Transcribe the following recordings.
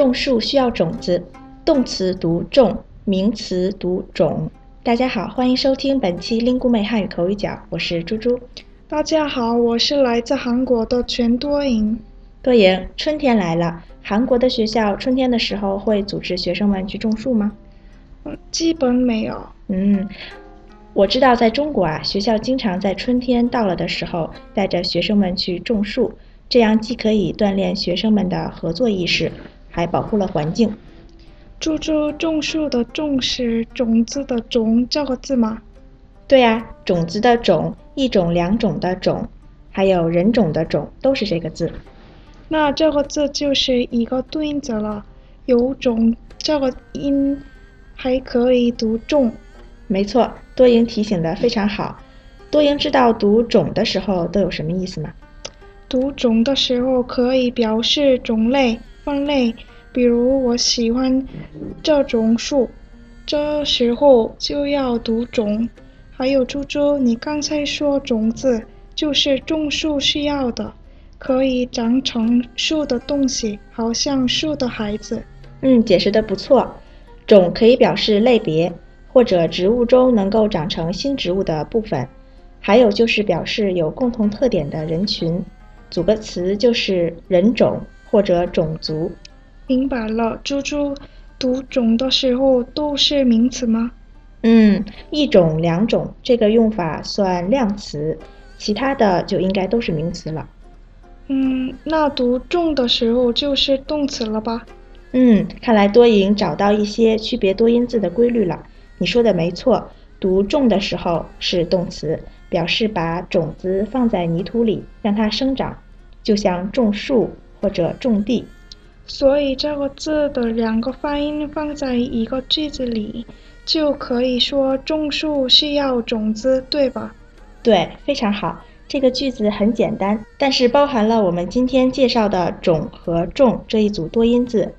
种树需要种子，动词读种，名词读种。大家好，欢迎收听本期 Lingu 妹汉语口语角，我是猪猪。大家好，我是来自韩国的全多莹。多莹，春天来了，韩国的学校春天的时候会组织学生们去种树吗？嗯，基本没有。嗯，我知道在中国啊，学校经常在春天到了的时候带着学生们去种树，这样既可以锻炼学生们的合作意识，还保护了环境。猪猪种树的种是种子的种这个字吗？对呀，种子的种，一种两种的种，还有人种的种，都是这个字。那这个字就是一个对音字了，有种这个音还可以读种。没错，多赢提醒的非常好。多赢知道读种的时候都有什么意思吗？读种的时候可以表示种类、分类，比如我喜欢这种树，这时候就要读种。还有猪猪，你刚才说种子就是种树需要的。可以长成树的东西，好像树的孩子。嗯，解释的不错。种可以表示类别，或者植物中能够长成新植物的部分。还有就是表示有共同特点的人群。组个词就是人种或者种族。明白了，猪猪。读种的时候都是名词吗？嗯，一种、两种这个用法算量词，其他的就应该都是名词了。嗯，那读种的时候就是动词了吧？嗯，看来多赢找到一些区别多音字的规律了。你说的没错，读种的时候是动词，表示把种子放在泥土里让它生长，就像种树或者种地。所以这个字的两个发音放在一个句子里，就可以说种树需要种子，对吧？对，非常好。这个句子很简单，但是包含了我们今天介绍的“种”和“种”这一组多音字。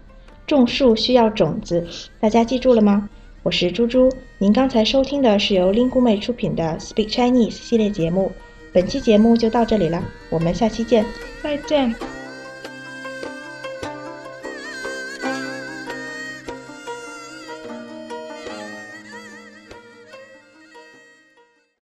种树需要种子，大家记住了吗？我是猪猪，您刚才收听的是由 Lingu 妹出品的 Speak Chinese 系列节目。本期节目就到这里了，我们下期见，再见。